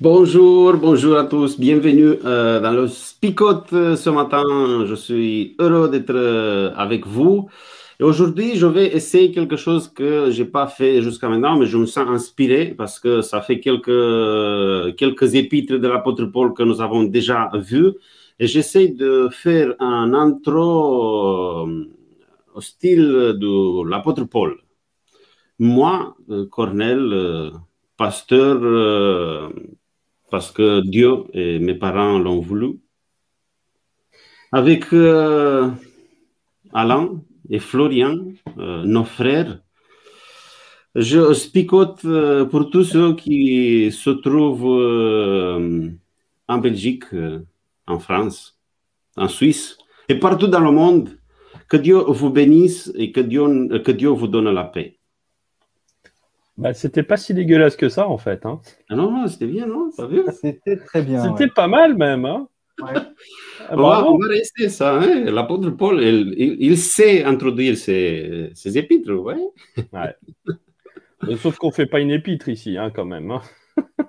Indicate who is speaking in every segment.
Speaker 1: Bonjour, bonjour à tous, bienvenue euh, dans le Spicot euh, ce matin. Je suis heureux d'être euh, avec vous. Et aujourd'hui, je vais essayer quelque chose que j'ai pas fait jusqu'à maintenant, mais je me sens inspiré parce que ça fait quelques, quelques épîtres de l'apôtre Paul que nous avons déjà vus. Et j'essaie de faire un intro au style de l'apôtre Paul. Moi, Cornel, pasteur parce que Dieu et mes parents l'ont voulu. Avec euh, Alain et Florian, euh, nos frères, je spicote euh, pour tous ceux qui se trouvent en Belgique, en France, en Suisse et partout dans le monde. Que Dieu vous bénisse et que Dieu, que Dieu vous donne la paix.
Speaker 2: Bah, c'était pas si dégueulasse que ça, en fait. Hein.
Speaker 1: Ah non, non, c'était bien, non
Speaker 3: C'était très bien.
Speaker 2: C'était pas mal, même. Hein.
Speaker 1: Ah, on, va, on, va, rester ça. Hein. L'apôtre Paul, il, il, sait introduire ses, ses épîtres, ouais.
Speaker 2: ouais. Sauf qu'on fait pas une épître ici, hein, quand même. Hein.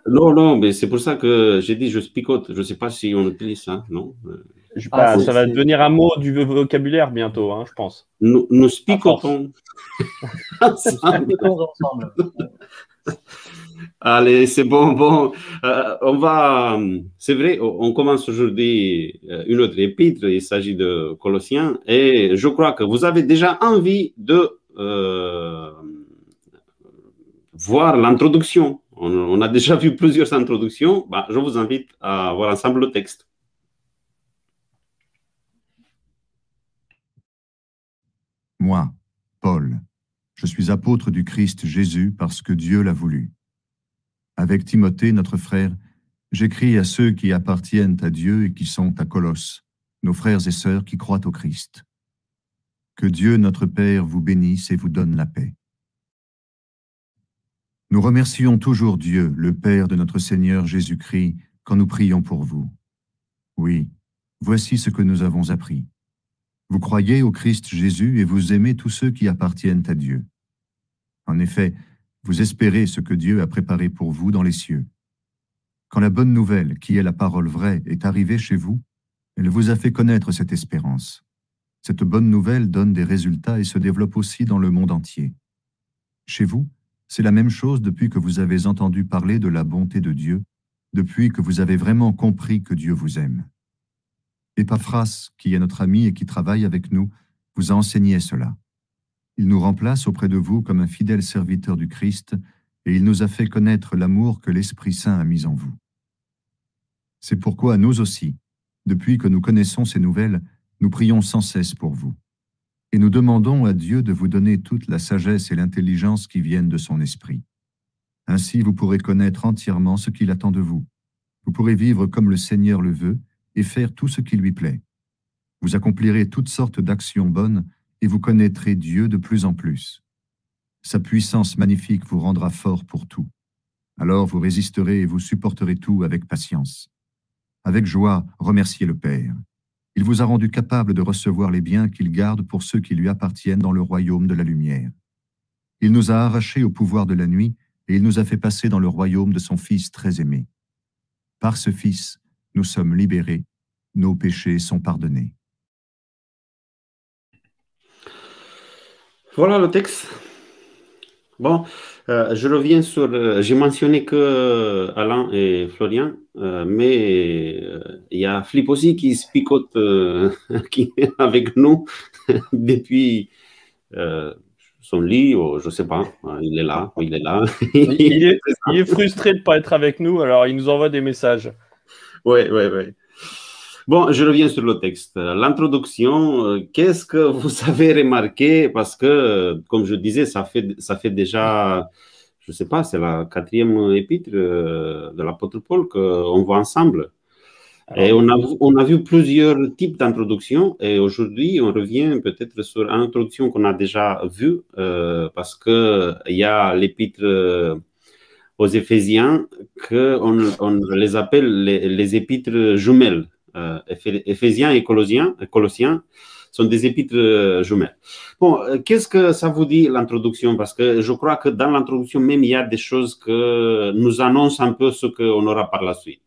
Speaker 1: non, non, mais c'est pour ça que j'ai dit je spicote. Je sais pas si on utilise ça, non
Speaker 2: ah, ça va devenir un mot du vocabulaire bientôt, hein, je pense.
Speaker 1: Nous, nous spicotons. Allez, c'est bon, bon. Euh, on va, c'est vrai, on commence aujourd'hui euh, une autre épître. Il s'agit de Colossiens, et je crois que vous avez déjà envie de euh, voir l'introduction. On, a déjà vu plusieurs introductions. Bah, je vous invite à voir ensemble le texte.
Speaker 4: Moi, Paul, je suis apôtre du Christ Jésus parce que Dieu l'a voulu. Avec Timothée, notre frère, j'écris à ceux qui appartiennent à Dieu et qui sont à Colosse, nos frères et sœurs qui croient au Christ. Que Dieu notre Père vous bénisse et vous donne la paix. Nous remercions toujours Dieu, le Père de notre Seigneur Jésus-Christ, quand nous prions pour vous. Oui, voici ce que nous avons appris. Vous croyez au Christ Jésus et vous aimez tous ceux qui appartiennent à Dieu. En effet, vous espérez ce que Dieu a préparé pour vous dans les cieux. Quand la bonne nouvelle, qui est la parole vraie, est arrivée chez vous, elle vous a fait connaître cette espérance. Cette bonne nouvelle donne des résultats et se développe aussi dans le monde entier. Chez vous, c'est la même chose depuis que vous avez entendu parler de la bonté de Dieu, depuis que vous avez vraiment compris que Dieu vous aime. Epaphras, qui est notre ami et qui travaille avec nous, vous a enseigné cela. Il nous remplace auprès de vous comme un fidèle serviteur du Christ, et il nous a fait connaître l'amour que l'Esprit Saint a mis en vous. C'est pourquoi nous aussi, depuis que nous connaissons ces nouvelles, nous prions sans cesse pour vous. Et nous demandons à Dieu de vous donner toute la sagesse et l'intelligence qui viennent de son Esprit. Ainsi vous pourrez connaître entièrement ce qu'il attend de vous. Vous pourrez vivre comme le Seigneur le veut, et faire tout ce qui lui plaît. Vous accomplirez toutes sortes d'actions bonnes et vous connaîtrez Dieu de plus en plus. Sa puissance magnifique vous rendra fort pour tout. Alors vous résisterez et vous supporterez tout avec patience. Avec joie, remerciez le Père. Il vous a rendu capable de recevoir les biens qu'il garde pour ceux qui lui appartiennent dans le royaume de la lumière. Il nous a arrachés au pouvoir de la nuit et il nous a fait passer dans le royaume de son Fils très aimé. Par ce Fils, nous sommes libérés, nos péchés sont pardonnés.
Speaker 1: Voilà le texte. Bon, euh, je reviens sur. Euh, j'ai mentionné que euh, Alain et Florian, mais il y a Flip aussi qui se picote qui est avec nous depuis. son lit, ou je sais pas, il est là, il est là.
Speaker 2: il, est, il est frustré de ne pas être avec nous, alors il nous envoie des messages.
Speaker 1: Oui, oui, oui. Bon, je reviens sur le texte. L'introduction, euh, qu'est-ce que vous avez remarqué? Parce que, comme je disais, ça fait, ça fait déjà, je ne sais pas, c'est la quatrième épître euh, de l'apôtre Paul qu'on voit ensemble. Et on a, on a vu plusieurs types d'introductions et aujourd'hui, on revient peut-être sur une introduction qu'on a déjà vue euh, parce qu'il y a l'épître aux Éphésiens qu'on on les appelle les, épîtres jumelles. Euh, Éphésiens et Colossiens, sont des épîtres euh, jumelles. Bon, euh, qu'est-ce que ça vous dit l'introduction? Parce que je crois que dans l'introduction même, il y a des choses que nous annoncent un peu ce qu'on aura par la suite.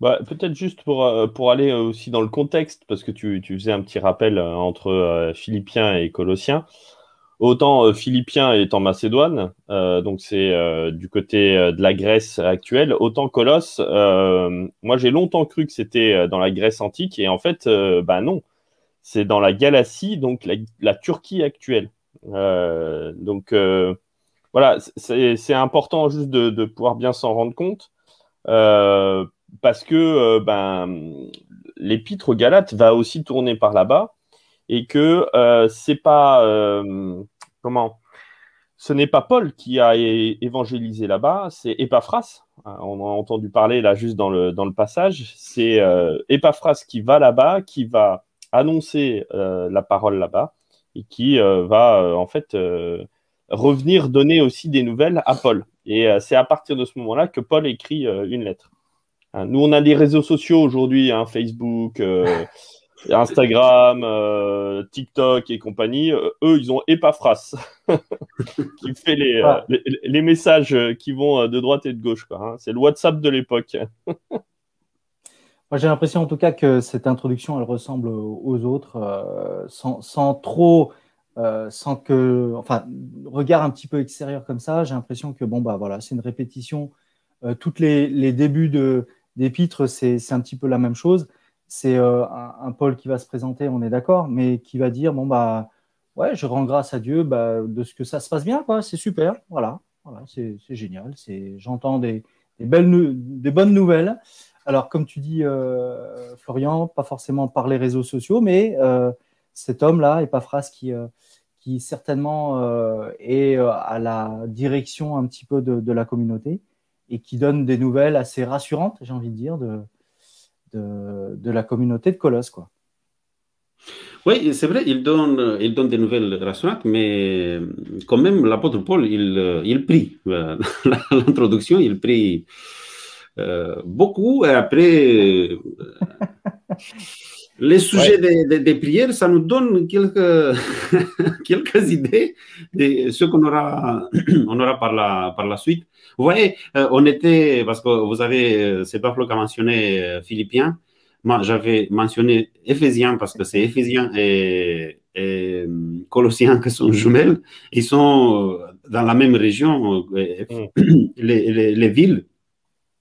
Speaker 2: Bah, Peut-être juste pour, pour aller aussi dans le contexte, parce que tu faisais un petit rappel entre Philippiens et Colossiens. Autant euh, Philippien est en Macédoine, euh, donc c'est euh, du côté de la Grèce actuelle, autant Colosse, moi j'ai longtemps cru que c'était dans la Grèce antique, et en fait, bah non, c'est dans la Galatie, donc la, Turquie actuelle. donc voilà, c'est important juste de, pouvoir bien s'en rendre compte, parce que ben, l'épître aux Galates va aussi tourner par là-bas et que euh, c'est pas euh, comment ce n'est pas Paul qui a évangélisé là-bas, c'est Epaphras. Hein, on a entendu parler là juste dans le, dans le passage. C'est euh, Epaphras qui va là-bas, qui va annoncer euh, la parole là-bas et qui va en fait revenir donner aussi des nouvelles à Paul. Et c'est à partir de ce moment-là que Paul écrit une lettre. Nous, on a des réseaux sociaux aujourd'hui, hein, Facebook, Instagram, euh, TikTok et compagnie, euh, eux, ils ont Epaphras qui fait euh, les, les, messages qui vont de droite et de gauche. Hein. C'est le WhatsApp de l'époque.
Speaker 3: Moi, j'ai l'impression en tout cas que cette introduction, elle ressemble aux autres, sans, sans, trop, sans que, enfin, regard un petit peu extérieur comme ça. J'ai l'impression que bon bah voilà, c'est une répétition. toutes les, les débuts de d'épîtres, c'est un petit peu la même chose c'est euh, un, Paul qui va se présenter, on est d'accord, mais qui va dire bon bah ouais, je rends grâce à Dieu bah, de ce que ça se passe bien, quoi. C'est super, voilà, voilà, c'est génial. C'est j'entends des, belles, des bonnes nouvelles. Alors comme tu dis, euh, Florian, pas forcément par les réseaux sociaux, mais euh, cet homme-là, Epaphras, qui qui certainement est à la direction un petit peu de, de, la communauté et qui donne des nouvelles assez rassurantes, j'ai envie de dire, de, de, la communauté de Colosse. Quoi.
Speaker 1: Oui, c'est vrai, il donne, il donne des nouvelles rassurantes, mais quand même, l'apôtre Paul, il, il prie. L'introduction, il prie euh, beaucoup, et après, euh, les sujets des, prières, ça nous donne quelques, quelques idées de ce qu'on aura, on aura par, la, par la suite. Vous voyez, euh, on était, parce que vous avez, euh, c'est pas Flo qui a mentionné euh, Philippiens, moi j'avais mentionné Éphésiens parce que c'est Éphésiens et, et, Colossiens qui sont jumelles, ils sont dans la même région, mm. les, les, villes.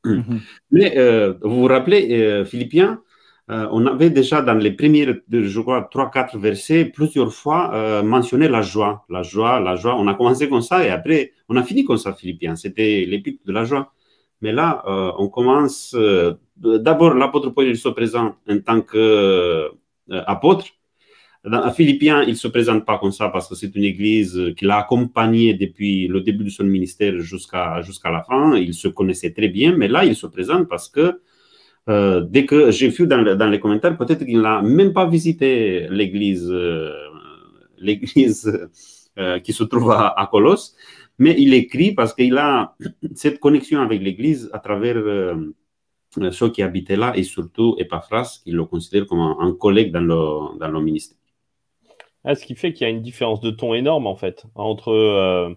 Speaker 1: Mm-hmm. Mais vous vous rappelez, Philippiens, on avait déjà dans les premiers, je crois, 3-4 versets, plusieurs fois mentionné la joie. La joie, la joie. On a commencé comme ça et après, on a fini comme ça, Philippiens. C'était l'épître de la joie. Mais là, euh, on commence. Euh, d'abord, l'apôtre Paul, se présente en tant qu'apôtre. Euh, Philippiens, il ne se présente pas comme ça parce que c'est une église qui l'a accompagné depuis le début de son ministère jusqu'à jusqu'à la fin. Il se connaissait très bien, mais là, il se présente parce que dès que j'ai vu dans, les commentaires, peut-être qu'il n'a même pas visité l'église l'église qui se trouve à, Colosse mais il écrit parce qu'il a cette connexion avec l'Église à travers euh, ceux qui habitaient là et surtout Epaphras, qui le considère comme un, collègue dans le, ministère.
Speaker 2: Ah, ce qui fait qu'il y a une différence de ton énorme en fait entre, euh,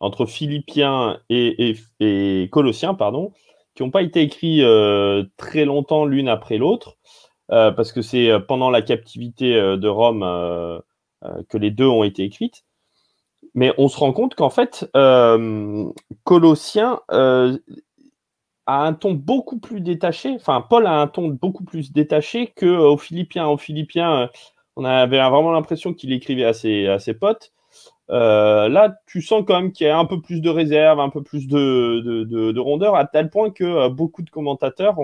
Speaker 2: entre Philippiens et, Colossiens, pardon, qui n'ont pas été écrits euh, très longtemps l'une après l'autre, parce que c'est pendant la captivité de Rome que les deux ont été écrites. Mais on se rend compte qu'en fait, euh, Colossien euh, a un ton beaucoup plus détaché. Enfin, Paul a un ton beaucoup plus détaché que aux Philippiens. Aux Philippiens, on avait vraiment l'impression qu'il écrivait à ses potes. Euh, là, tu sens quand même qu'il y a un peu plus de réserve, un peu plus de, de, rondeur, à tel point que euh, beaucoup de commentateurs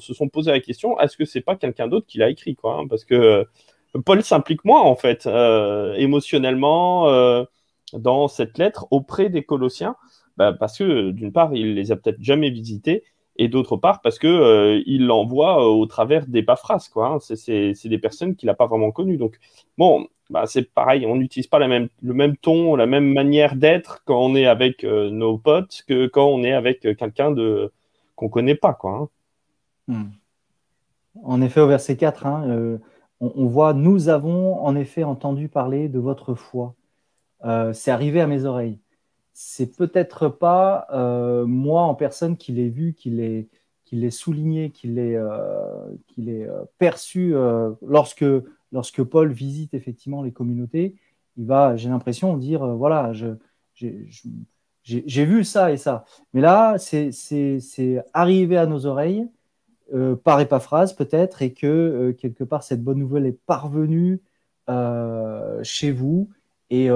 Speaker 2: se sont posé la question est-ce que c'est pas quelqu'un d'autre qui l'a écrit quoi hein, Parce que euh, Paul s'implique moins en fait émotionnellement dans cette lettre auprès des Colossiens, bah, parce que d'une part, il les a peut-être jamais visités, et d'autre part parce que il l'envoie au travers des paphrases quoi. Hein. C'est des personnes qu'il n'a pas vraiment connues. Donc bon, bah, c'est pareil, on n'utilise pas le même ton, la même manière d'être quand on est avec euh, nos potes que quand on est avec euh, quelqu'un de qu'on connaît pas. Quoi,
Speaker 3: hein. hmm. En effet, au verset 4, hein, euh, on, voit Nous avons en effet entendu parler de votre foi. c'est arrivé à mes oreilles. C'est peut-être pas moi en personne qui l'ai vu, qui l'ai qui souligné, qui l'ai perçu lorsque lorsque Paul visite effectivement les communautés, il va, j'ai l'impression, dire euh, voilà, j'ai vu ça et ça. Mais là, c'est arrivé à nos oreilles, euh, par épaphrase peut-être, et que euh, quelque part, cette bonne nouvelle est parvenue chez vous. Et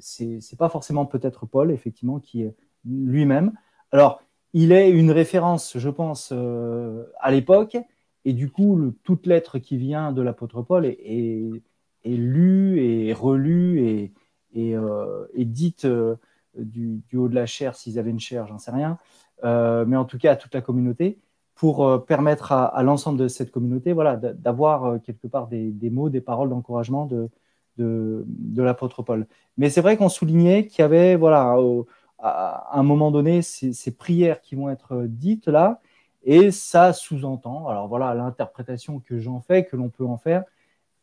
Speaker 3: c'est pas forcément peut-être Paul, effectivement, qui est lui-même. Alors, il est une référence, je pense, à l'époque, et du coup, toute lettre qui vient de l'apôtre Paul est, lue et relue et, euh, dite euh, du, haut de la chair, s'ils avaient une chair, j'en sais rien, euh, mais en tout cas à toute la communauté, pour permettre à, l'ensemble de cette communauté voilà, d'avoir quelque part des, mots, des paroles d'encouragement de, l'apôtre Paul. Mais c'est vrai qu'on soulignait qu'il y avait, voilà, à un moment donné, ces, prières qui vont être dites là, et ça sous-entend, alors voilà l'interprétation que j'en fais, que l'on peut en faire,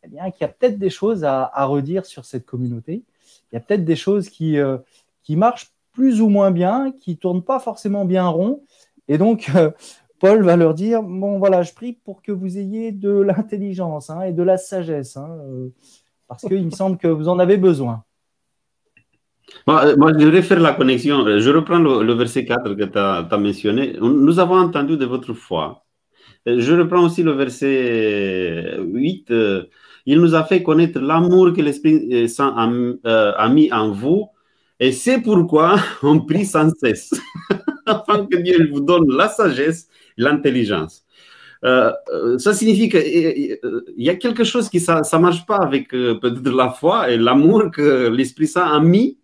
Speaker 3: eh bien qu'il y a peut-être des choses à, redire sur cette communauté. Il y a peut-être des choses qui, euh, qui marchent plus ou moins bien, qui tournent pas forcément bien rond. Et donc, euh, Paul va leur dire, bon voilà, je prie pour que vous ayez de l'intelligence hein, et de la sagesse, hein, euh, parce qu'il me semble que vous en avez besoin.
Speaker 1: Euh, moi, je voudrais faire la connexion. Euh, je reprends le, verset 4 que tu as, mentionné. Nous avons entendu de votre foi. Euh, je reprends aussi le verset 8. Il nous a fait connaître l'amour que l'Esprit Saint a, mis en vous. Et c'est pourquoi on prie sans cesse, afin que Dieu vous donne la sagesse, l'intelligence. ça signifie qu'il y a quelque chose qui ne marche pas avec peut-être la foi et l'amour que l'Esprit Saint a mis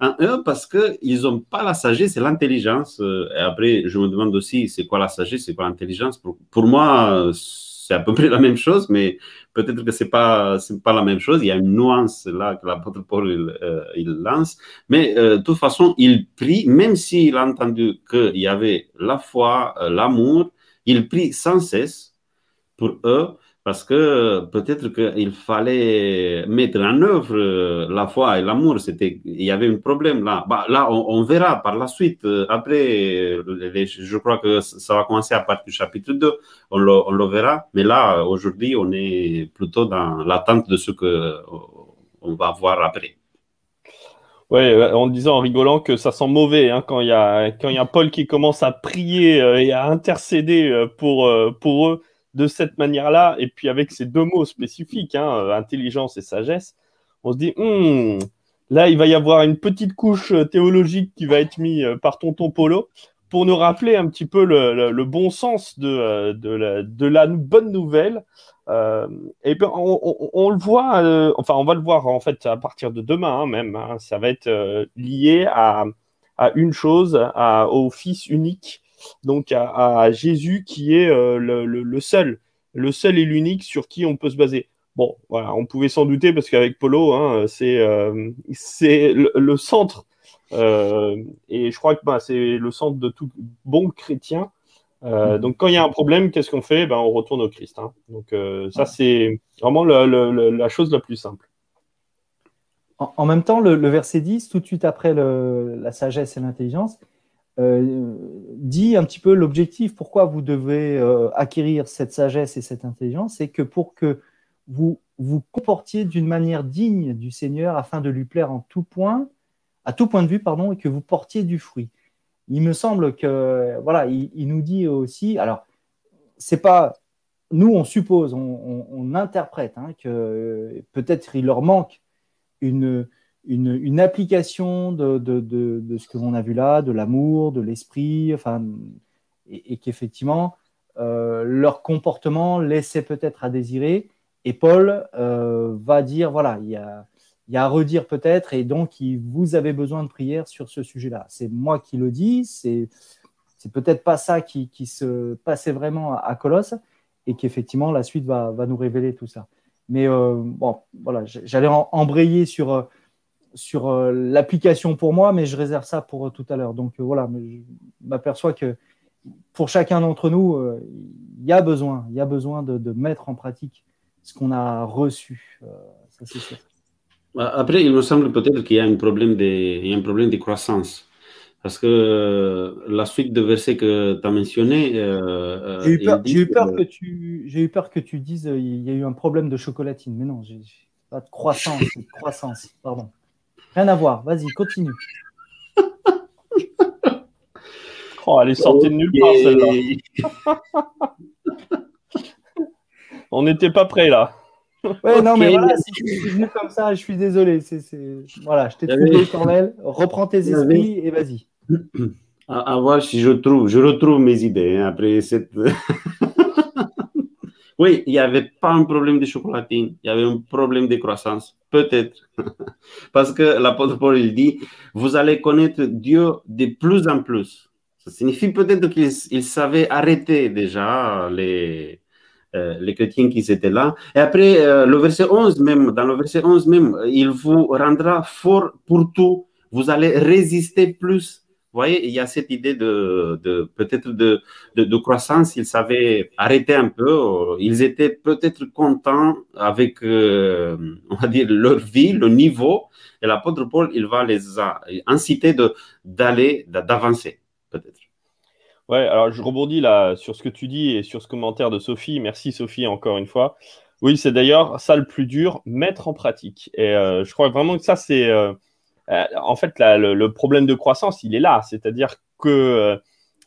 Speaker 1: en eux parce qu'ils n'ont pas la sagesse et l'intelligence. Euh, et après, je me demande aussi, c'est quoi la sagesse, c'est quoi l'intelligence? Pour, moi, c'est à peu près la même chose, mais peut-être que ce n'est pas, pas la même chose. Il y a une nuance là que l'apôtre Paul il, euh, il, lance. Mais euh, de toute façon, il prie, même s'il a entendu qu'il y avait la foi, l'amour, il prie sans cesse pour eux parce que peut-être qu'il fallait mettre en œuvre euh, la foi et l'amour. C'était, il y avait un problème là. Bah, là, on, verra par la suite. Euh, après, je crois que ça va commencer à partir du chapitre 2. On le, verra. Mais là, aujourd'hui, on est plutôt dans l'attente de ce que on va voir après.
Speaker 2: Oui, en disant en rigolant que ça sent mauvais hein, quand il y a y a Paul qui commence à prier euh, et à intercéder pour pour eux de cette manière-là, et puis avec ces deux mots spécifiques, hein, euh, intelligence et sagesse, on se dit, hmm, là, il va y avoir une petite couche euh, théologique qui va être mise euh, par tonton Polo pour nous rappeler un petit peu le, bon sens de, la, bonne nouvelle. et puis on, le voit, enfin on va le voir en fait à partir de demain hein, même. Hein, ça va être lié à, une chose, au Fils unique donc à, Jésus qui est euh, le, seul, le seul et l'unique sur qui on peut se baser. Bon, voilà, on pouvait s'en douter parce qu'avec Polo, hein, c'est euh, le, centre, euh, et je crois que bah, c'est le centre de tout bon chrétien. Mm. donc quand il y a un problème, qu'est-ce qu'on fait? Ben, On retourne au Christ. Hein. Donc ça, c'est vraiment la chose la plus simple.
Speaker 3: En, même temps, le, verset 10, tout de suite après la sagesse et l'intelligence, dit un petit peu l'objectif, pourquoi vous devez euh, acquérir cette sagesse et cette intelligence, c'est que pour que vous vous comportiez d'une manière digne du Seigneur afin de lui plaire en tout point, à tout point de vue, pardon, et que vous portiez du fruit. Il me semble que, voilà, il, nous dit aussi, alors, c'est pas, nous, on suppose, on, interprète hein, que peut-être il leur manque une, une, application de, ce que l'on a vu là, de l'amour, de l'esprit, enfin, et, qu'effectivement, euh, leur comportement laissait peut-être à désirer. Et Paul euh, va dire, voilà, il y a, à redire peut-être, et donc vous avez besoin de prière sur ce sujet-là. C'est moi qui le dis, c'est c'est peut-être pas ça qui, se passait vraiment à, Colosse, et qu'effectivement la suite va, nous révéler tout ça. Mais euh, bon, voilà, j'allais embrayer sur sur euh, l'application pour moi, mais je réserve ça pour euh, tout à l'heure. Donc euh, voilà, je m'aperçois que pour chacun d'entre nous, il y a besoin, il y a besoin de, mettre en pratique ce qu'on a reçu. ça, c'est sûr.
Speaker 1: Bah, après, il me semble peut-être qu'il y a un problème de, un problème de croissance. Parce que la suite de versets que tu as mentionné.
Speaker 3: j'ai eu, peur, que, tu, j'ai eu peur que tu dises il y a eu un problème de chocolatine. Mais non, j'ai, pas de croissance, croissance, pardon. Rien à voir. Vas-y, continue.
Speaker 2: oh, elle est sortie de nulle part, celle-là. On n'était pas prêt là.
Speaker 3: Ouais, non, mais voilà, si je suis venu comme ça, je suis désolé. C'est, Voilà, je t'ai trouvé, Cornel. Reprends tes esprits et vas-y.
Speaker 1: À, voir si je trouve, je retrouve mes idées hein, après cette. Oui, il n'y avait pas un problème de chocolatine, il y avait un problème de croissance, peut-être. Parce que l'apôtre Paul il dit, vous allez connaître Dieu de plus en plus. Ça signifie peut-être qu'il savait arrêter déjà les, euh, les chrétiens qui étaient là. Et après, euh, le verset 11 même, dans le verset 11 même, il vous rendra fort pour tout. Vous allez résister plus voyez, il y a cette idée de, peut-être de, croissance. Ils savaient arrêter un peu. Ils étaient peut-être contents avec, euh, on va dire, leur vie, le niveau. Et l'apôtre Paul, il va les inciter de, d'aller, d'avancer, peut-être.
Speaker 2: Ouais, alors je rebondis là sur ce que tu dis et sur ce commentaire de Sophie. Merci Sophie encore une fois. Oui, c'est d'ailleurs ça le plus dur, mettre en pratique. Et euh, je crois vraiment que ça, c'est euh, en fait, le, problème de croissance, il est là. C'est-à-dire que euh,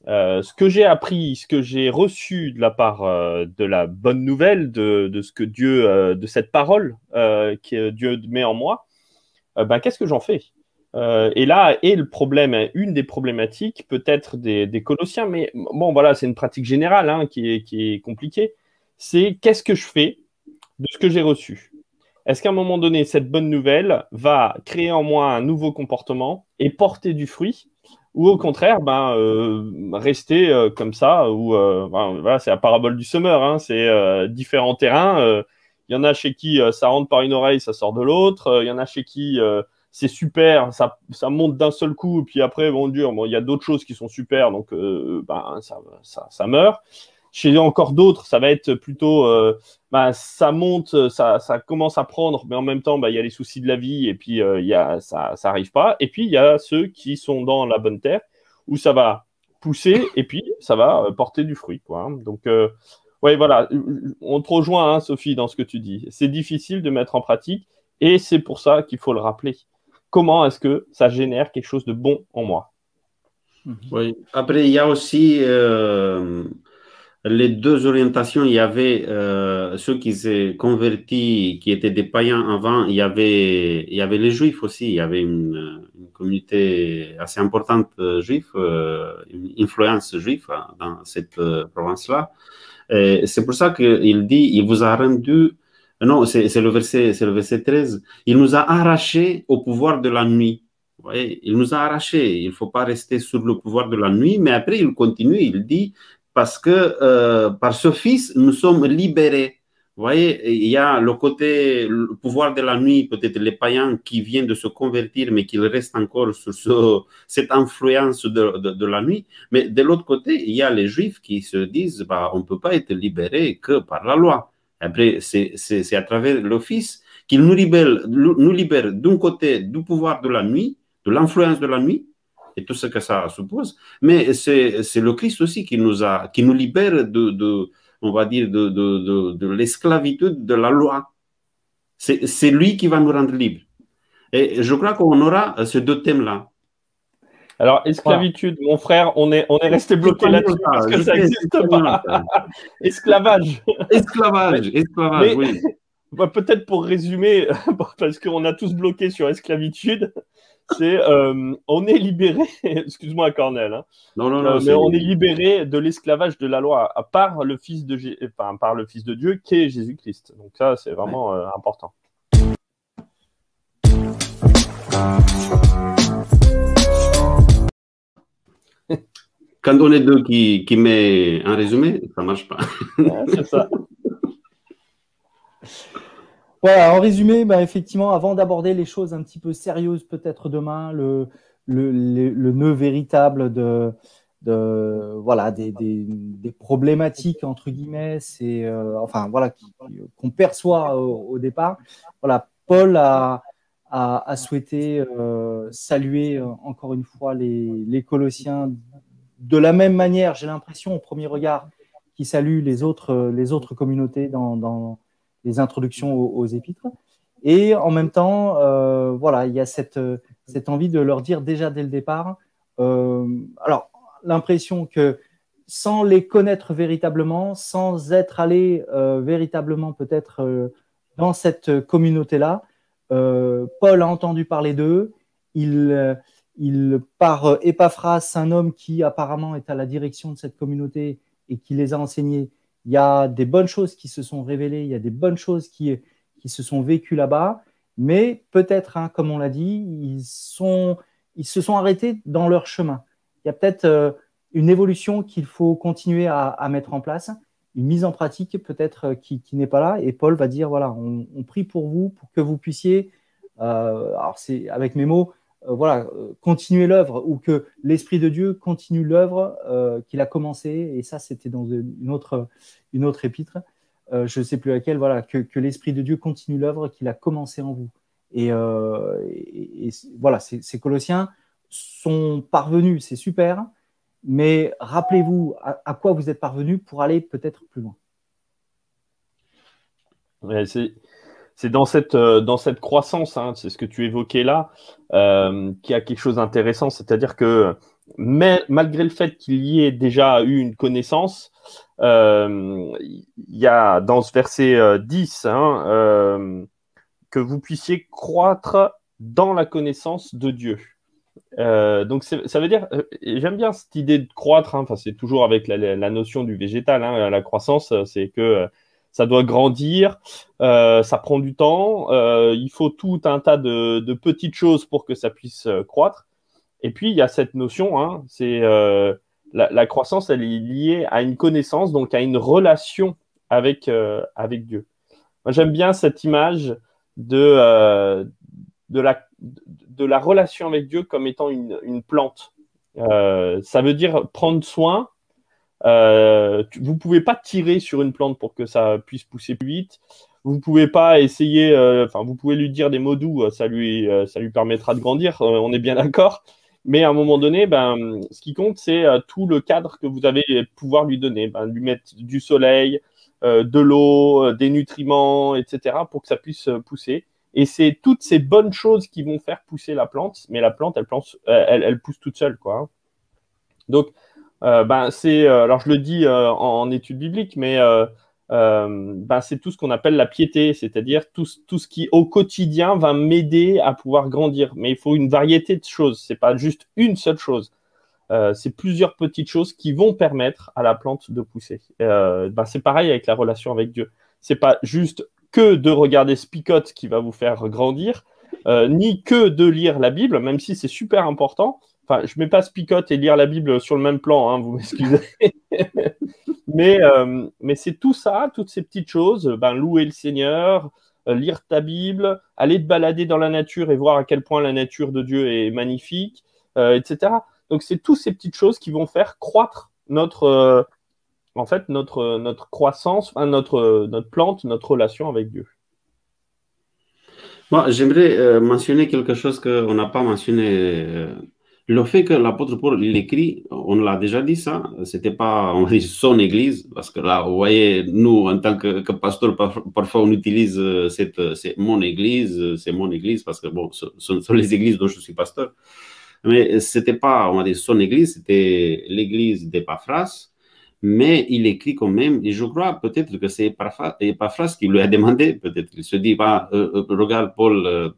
Speaker 2: euh, ce que j'ai appris, ce que j'ai reçu de la part de la bonne nouvelle, de, ce que Dieu, de cette parole que Dieu met en moi, ben, qu'est-ce que j'en fais? Et là est le problème, une des problématiques peut-être des, Colossiens, mais bon voilà, c'est une pratique générale hein, qui est compliquée. C'est qu'est-ce que je fais de ce que j'ai reçu? Est-ce qu'à un moment donné, cette bonne nouvelle va créer en moi un nouveau comportement et porter du fruit ou au contraire, ben, euh, rester euh, comme ça, ou euh, ben, voilà, c'est la parabole du semeur, hein, c'est différents terrains. Il y en a chez qui ça rentre par une oreille, ça sort de l'autre. Il y en a chez qui c'est super, ça, monte d'un seul coup, puis après, bon Dieu, bon, il y a d'autres choses qui sont super, donc ben, ça, ça, meurt. Chez encore d'autres, ça va être plutôt, bah, ça monte, ça, ça, commence à prendre, mais en même temps, bah, il y a les soucis de la vie et puis euh, y a, ça n'arrive pas. Et puis, il y a ceux qui sont dans la bonne terre où ça va pousser et puis ça va euh, porter du fruit. Quoi. Hein. Donc, ouais, voilà, on te rejoint, hein, Sophie, dans ce que tu dis. C'est difficile de mettre en pratique et c'est pour ça qu'il faut le rappeler. Comment est-ce que ça génère quelque chose de bon en moi?
Speaker 1: Oui, après, il y a aussi les deux orientations, il y avait euh, ceux qui s'est convertis, qui étaient des païens avant, il y avait, il y avait les juifs aussi, il y avait une, communauté assez importante euh, juive, euh, une influence juive hein, dans cette province-là. C'est pour ça qu'il dit, il vous a rendu, non, c'est le, verset, le verset 13, il nous a arrachés au pouvoir de la nuit. Vous voyez, il nous a arrachés. Il ne faut pas rester sous le pouvoir de la nuit, mais après il continue, il dit parce que euh, par ce Fils, nous sommes libérés. Vous voyez, il y a le côté, le pouvoir de la nuit, peut-être les païens qui viennent de se convertir, mais qui restent encore sur cette influence de, de, la nuit. Mais de l'autre côté, il y a les juifs qui se disent, bah, on ne peut pas être libéré que par la loi. Après, c'est à travers le Fils qu'il nous libère, nous libère d'un côté du pouvoir de la nuit, de l'influence de la nuit, et tout ce que ça suppose. Mais c'est le Christ aussi qui nous, a, qui nous libère de, de on va dire, de, de, de, l'esclavitude de la loi. C'est lui qui va nous rendre libres. Et je crois qu'on aura ces deux thèmes-là.
Speaker 2: Alors, esclavitude, mon frère, on est, on est resté bloqué là-dessus parce que ça n'existe pas. esclavage.
Speaker 1: Esclavage, esclavage, oui.
Speaker 2: bah, peut-être pour résumer, parce qu'on a tous bloqué sur esclavitude, c'est euh, on est libéré, excuse-moi Cornel, hein.
Speaker 1: non, non, non,
Speaker 2: euh, mais on est libéré de l'esclavage de la loi par le Fils de, enfin, par le Fils de Dieu qui est Jésus-Christ. Donc ça, c'est vraiment euh, important.
Speaker 1: Quand on est deux qui, qui met un résumé, ça marche pas.
Speaker 2: c'est ça.
Speaker 3: En résumé, bah, effectivement, avant d'aborder les choses un petit peu sérieuses, peut-être demain, le, nœud véritable de, voilà des, problématiques entre guillemets, c'est euh, enfin voilà qu'on perçoit au, départ. Voilà, Paul a, souhaité euh, saluer euh, encore une fois les, Colossiens de la même manière, j'ai l'impression au premier regard, qu'il salue les autres les autres communautés dans les introductions aux, épîtres. Et en même temps, euh, voilà, il y a cette, cette envie de leur dire déjà dès le départ, euh, alors l'impression que sans les connaître véritablement, sans être allé euh, véritablement peut-être dans cette communauté-là, Paul a entendu parler d'eux, il, il, par Epaphras, un homme qui apparemment est à la direction de cette communauté et qui les a enseignés, il y a des bonnes choses qui se sont révélées, il y a des bonnes choses qui, qui se sont vécues là-bas, mais peut-être, hein, comme on l'a dit, ils, sont, ils se sont arrêtés dans leur chemin. Il y a peut-être euh, une évolution qu'il faut continuer à, mettre en place, une mise en pratique peut-être euh, qui, n'est pas là. Et Paul va dire, voilà, on, prie pour vous, pour que vous puissiez, euh, alors c'est avec mes mots, voilà, euh, continuer l'œuvre ou que l'Esprit de Dieu continue l'œuvre euh, qu'il a commencé. Et ça, c'était dans une autre, une autre épître. je ne sais plus laquelle, voilà, que, que l'Esprit de Dieu continue l'œuvre qu'il a commencé en vous. Et, voilà, ces, Colossiens sont parvenus, c'est super, mais rappelez-vous à, à, quoi vous êtes parvenus pour aller peut-être plus loin.
Speaker 2: Ouais, c'est c'est dans cette, euh, dans cette croissance, hein, c'est ce que tu évoquais là, euh, qu'il y a quelque chose d'intéressant, c'est-à-dire que malgré le fait qu'il y ait déjà eu une connaissance, euh, il y a dans ce verset 10 hein, que vous puissiez croître dans la connaissance de Dieu. donc ça veut dire, j'aime bien cette idée de croître, hein, c'est toujours avec la, la, notion du végétal, la croissance, c'est que ça doit grandir, euh, ça prend du temps, euh, il faut tout un tas de, petites choses pour que ça puisse euh, croître. Et puis il y a cette notion, hein, c'est la, croissance, elle est liée à une connaissance, donc à une relation avec avec Dieu. J'aime bien cette image de de la de la relation avec Dieu comme étant une, une plante. ça veut dire prendre soin euh, vous pouvez pas tirer sur une plante pour que ça puisse pousser plus vite. Vous pouvez pas essayer, euh, enfin, vous pouvez lui dire des mots doux, euh, ça lui, euh, ça lui permettra de grandir. on est bien d'accord. Mais à un moment donné, ben, ce qui compte, c'est tout le cadre que vous allez pouvoir lui donner. Ben, lui mettre du soleil, de l'eau, des nutriments, etc., pour que ça puisse pousser. Et c'est toutes ces bonnes choses qui vont faire pousser la plante. Mais la plante, elle, elle, elle pousse toute seule, quoi. Hein. Donc, euh, ben, c'est, euh, alors je le dis euh, en, études bibliques, mais ben, c'est tout ce qu'on appelle la piété, c'est-à-dire tout, tout, ce qui au quotidien va m'aider à pouvoir grandir. Mais il faut une variété de choses, c'est pas juste une seule chose. c'est plusieurs petites choses qui vont permettre à la plante de pousser. Ben, c'est pareil avec la relation avec Dieu. C'est pas juste que de regarder Spicote qui va vous faire grandir, ni que de lire la Bible, même si c'est super important, Enfin, je mets pas Spicote et lire la Bible sur le même plan, hein, vous m'excusez. mais euh, mais c'est tout ça, toutes ces petites choses. Ben, louer le Seigneur, euh, lire ta Bible, aller te balader dans la nature et voir à quel point la nature de Dieu est magnifique, euh, etc. Donc, c'est toutes ces petites choses qui vont faire croître notre, en fait, notre, notre croissance, notre, notre plante, notre relation avec Dieu.
Speaker 1: Moi, j'aimerais mentionner quelque chose qu'on n'a pas mentionné le fait que l'apôtre Paul l'écrit, on l'a déjà dit ça, c'était pas on dit son église, parce que là, vous voyez, nous, en tant que, pasteur, parfois on utilise euh, cette, euh, c'est mon église, euh, c'est mon église, parce que bon, ce sont les églises dont je suis pasteur. Mais c'était pas, on va dire, son église, c'était l'église d'Epaphras. mais il écrit quand même, et je crois peut-être que c'est Epaphras qui lui a demandé, peut-être, il se dit, bah, regarde Paul,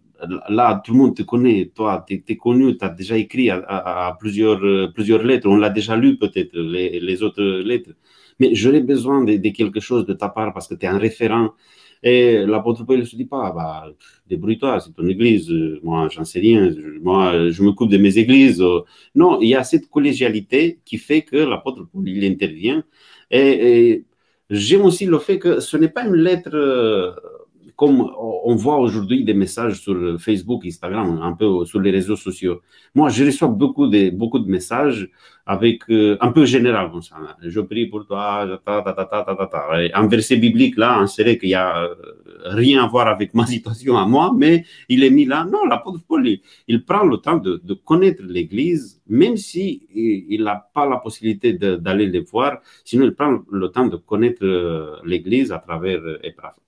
Speaker 1: là, tout le monde te connaît, toi, tu es, connu, tu as déjà écrit à, plusieurs, plusieurs lettres, on l'a déjà lu peut-être, les, autres lettres, mais j'aurais besoin de, quelque chose de ta part parce que tu es un référent. Et l'apôtre Paul ne se dit pas, bah, débrouille-toi, c'est ton église, moi, j'en sais rien, moi, je me coupe de mes églises. Non, il y a cette collégialité qui fait que l'apôtre Paul, il intervient. et j'aime aussi le fait que ce n'est pas une lettre comme on voit aujourd'hui des messages sur Facebook, Instagram, un peu sur les réseaux sociaux. Moi, je reçois beaucoup de, beaucoup de messages avec euh, un peu général comme ça. Je prie pour toi. Un verset biblique là, on serait qu'il y a euh, rien à voir avec ma situation à moi, mais il est mis là. Non, l'apôtre Paul, il, prend le temps de, connaître l'Église, même si il n'a pas la possibilité d'aller les voir. Sinon, il prend le temps de connaître euh, l'Église à travers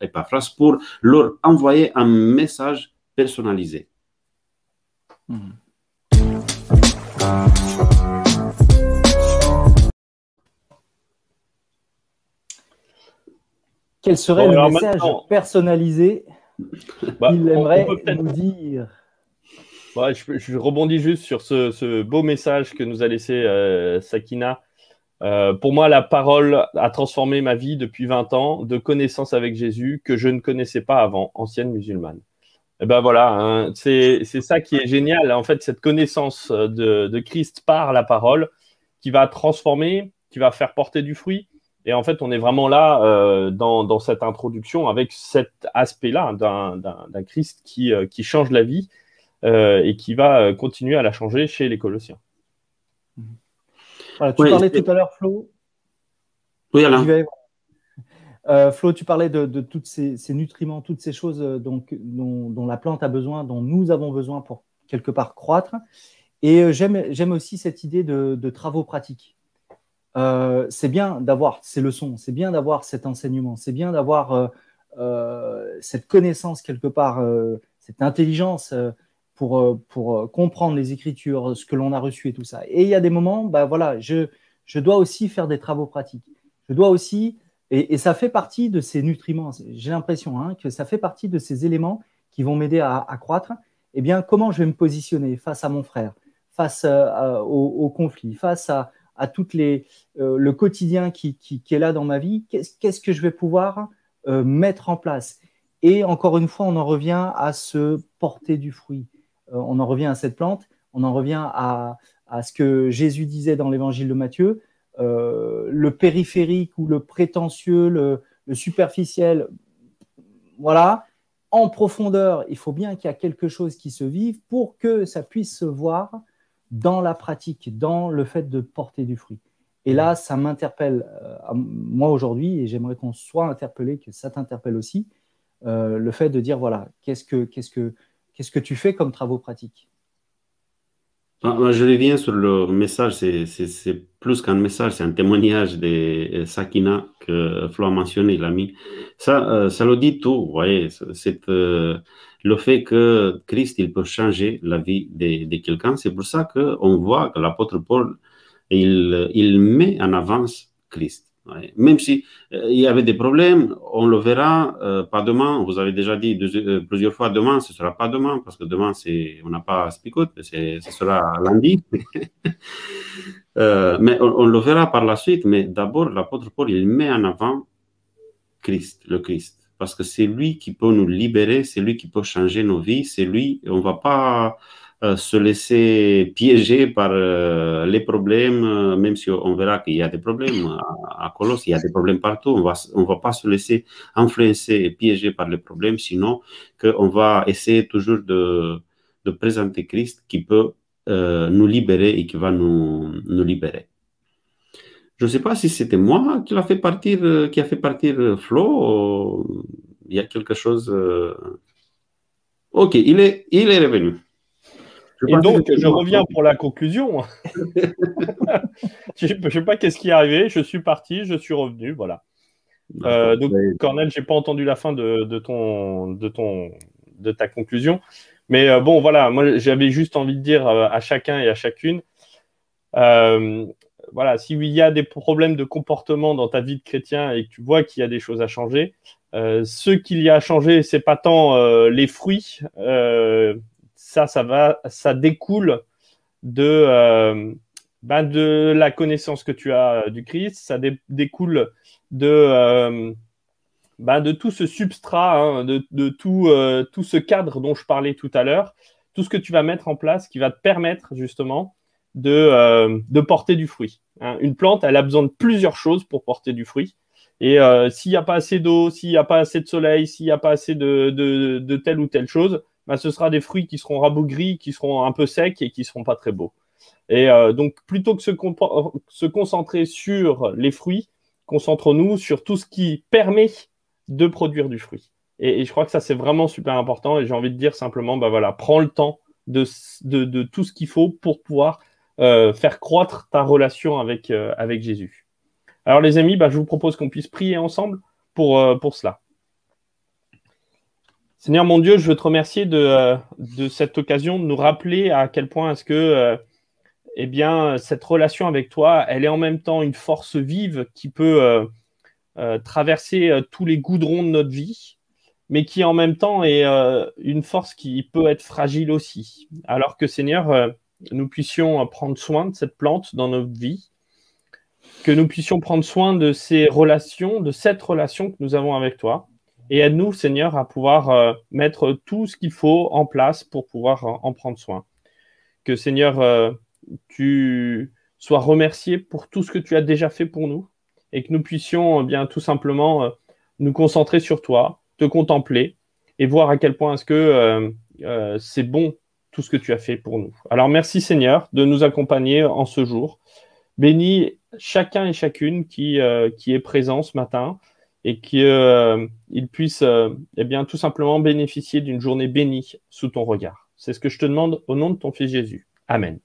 Speaker 1: Epaphras pour leur envoyer un message personnalisé. Mmh.
Speaker 3: Quel serait le message personnalisé bah, qu'il aimerait nous dire
Speaker 2: je, rebondis juste sur ce, beau message que nous a laissé euh, Sakina. Euh, pour moi, la parole a transformé ma vie depuis 20 ans de connaissance avec Jésus que je ne connaissais pas avant, ancienne musulmane. Et eh ben voilà, hein, c'est ça qui est génial. En fait, cette connaissance de, de Christ par la parole qui va transformer, qui va faire porter du fruit. Et en fait, on est vraiment là euh, dans, cette introduction avec cet aspect-là d'un Christ qui, euh, qui, change la vie euh, et qui va continuer à la changer chez les Colossiens.
Speaker 3: tu parlais tout à l'heure, Flo.
Speaker 1: Oui, Alain.
Speaker 3: Flo, tu parlais de, tous ces, nutriments, toutes ces choses donc, dont, la plante a besoin, dont nous avons besoin pour quelque part croître. Et j'aime aussi cette idée de travaux pratiques. Euh, c'est bien d'avoir ces leçons, c'est bien d'avoir cet enseignement, c'est bien d'avoir euh, euh, cette connaissance quelque part, cette intelligence pour, pour comprendre les Écritures, ce que l'on a reçu et tout ça. Et il y a des moments, bah voilà, je, je dois aussi faire des travaux pratiques. Je dois aussi, et, ça fait partie de ces nutriments, j'ai l'impression hein, que ça fait partie de ces éléments qui vont m'aider à, croître. Eh bien, comment je vais me positionner face à mon frère, face au, au conflit, face à, à toutes les, euh, le quotidien qui, est là dans ma vie, qu'est-ce que je vais pouvoir euh, mettre en place? Et encore une fois, on en revient à se porter du fruit. Euh, on en revient à cette plante, on en revient à, ce que Jésus disait dans l'évangile de Matthieu. le périphérique ou le prétentieux, le, le superficiel, voilà, en profondeur, il faut bien qu'il y ait quelque chose qui se vive pour que ça puisse se voir dans la pratique, dans le fait de porter du fruit. Et là, ça m'interpelle, euh, moi aujourd'hui, et j'aimerais qu'on soit interpellé, que ça t'interpelle aussi, euh, le fait de dire, voilà, qu'est-ce que, qu'est-ce, que, qu'est-ce que tu fais comme travaux pratiques?
Speaker 1: Je reviens sur le message, c'est, plus qu'un message, c'est un témoignage de euh, Sakina que Flo a mentionné, il a mis. Ça, ça le dit tout, vous voyez, cette le fait que Christ, il peut changer la vie de, quelqu'un. C'est pour ça qu'on voit que l'apôtre Paul, il, il, met en avance Christ. Même si euh, il y avait des problèmes, on le verra euh, pas demain. Vous avez déjà dit euh, plusieurs fois demain, ce sera pas demain parce que demain c'est on n'a pas Spicot, ce sera lundi. mais on, le verra par la suite. Mais d'abord, l'apôtre Paul il met en avant Christ, le Christ parce que c'est lui qui peut nous libérer, c'est lui qui peut changer nos vies, c'est lui, on va pas se laisser piéger par euh, les problèmes, euh, même si on verra qu'il y a des problèmes à, Colosse, il y a des problèmes partout, on va, ne on va pas se laisser influencer et piéger par les problèmes, sinon qu'on va essayer toujours de, de, présenter Christ qui peut nous libérer et qui va nous, nous libérer. Je ne sais pas si c'était moi qui l'a fait partir, euh, qui a fait partir euh, Flo. Il y a quelque chose. Euh, ok, il est, il est revenu.
Speaker 2: Et donc, je reviens pour la conclusion. je ne sais pas qu'est-ce qui est arrivé. Je suis parti, je suis revenu, voilà. donc, Cornel, je n'ai pas entendu la fin de, ton, de, ton, de ta conclusion. Mais bon, voilà, moi, j'avais juste envie de dire à chacun et à chacune, voilà, s'il y a des problèmes de comportement dans ta vie de chrétien et que tu vois qu'il y a des choses à changer, ce qu'il y a à changer, c'est pas tant les fruits, ça, ça va, ça découle de ben, de la connaissance que tu as du Christ, ça découle de ben, de tout ce substrat, hein, de, tout, tout ce cadre dont je parlais tout à l'heure, tout ce que tu vas mettre en place qui va te permettre justement de, euh, de porter du fruit. Hein. Une plante, elle a besoin de plusieurs choses pour porter du fruit. Et euh, s'il n'y a pas assez d'eau, s'il n'y a pas assez de soleil, s'il n'y a pas assez de, de, de, telle ou telle chose, bah, ce sera des fruits qui seront rabougris, qui seront un peu secs et qui ne seront pas très beaux. Et euh, donc, plutôt que se, se concentrer sur les fruits, concentrons-nous sur tout ce qui permet de produire du fruit. Et, je crois que ça, c'est vraiment super important. Et j'ai envie de dire simplement, bah voilà, prends le temps de, tout ce qu'il faut pour pouvoir euh, faire croître ta relation avec, euh, Jésus. Alors les amis, bah, je vous propose qu'on puisse prier ensemble pour cela. Seigneur mon Dieu, je veux te remercier de, de cette occasion de nous rappeler à quel point est-ce que eh bien, cette relation avec toi, elle est en même temps une force vive qui peut traverser tous les goudrons de notre vie, mais qui en même temps est une force qui peut être fragile aussi. Alors que Seigneur, nous puissions prendre soin de cette plante dans notre vie, que nous puissions prendre soin de ces relations, de cette relation que nous avons avec toi. Et aide-nous, Seigneur, à pouvoir euh, mettre tout ce qu'il faut en place pour pouvoir euh, en prendre soin. Que, Seigneur, euh, tu sois remercié pour tout ce que tu as déjà fait pour nous et que nous puissions bien tout simplement nous concentrer sur toi, te contempler et voir à quel point est-ce que c'est bon tout ce que tu as fait pour nous. Alors merci Seigneur de nous accompagner en ce jour. Bénis chacun et chacune qui, qui est présent ce matin et qu'il euh, puisse euh, eh bien, tout simplement bénéficier d'une journée bénie sous ton regard. C'est ce que je te demande au nom de ton Fils Jésus. Amen.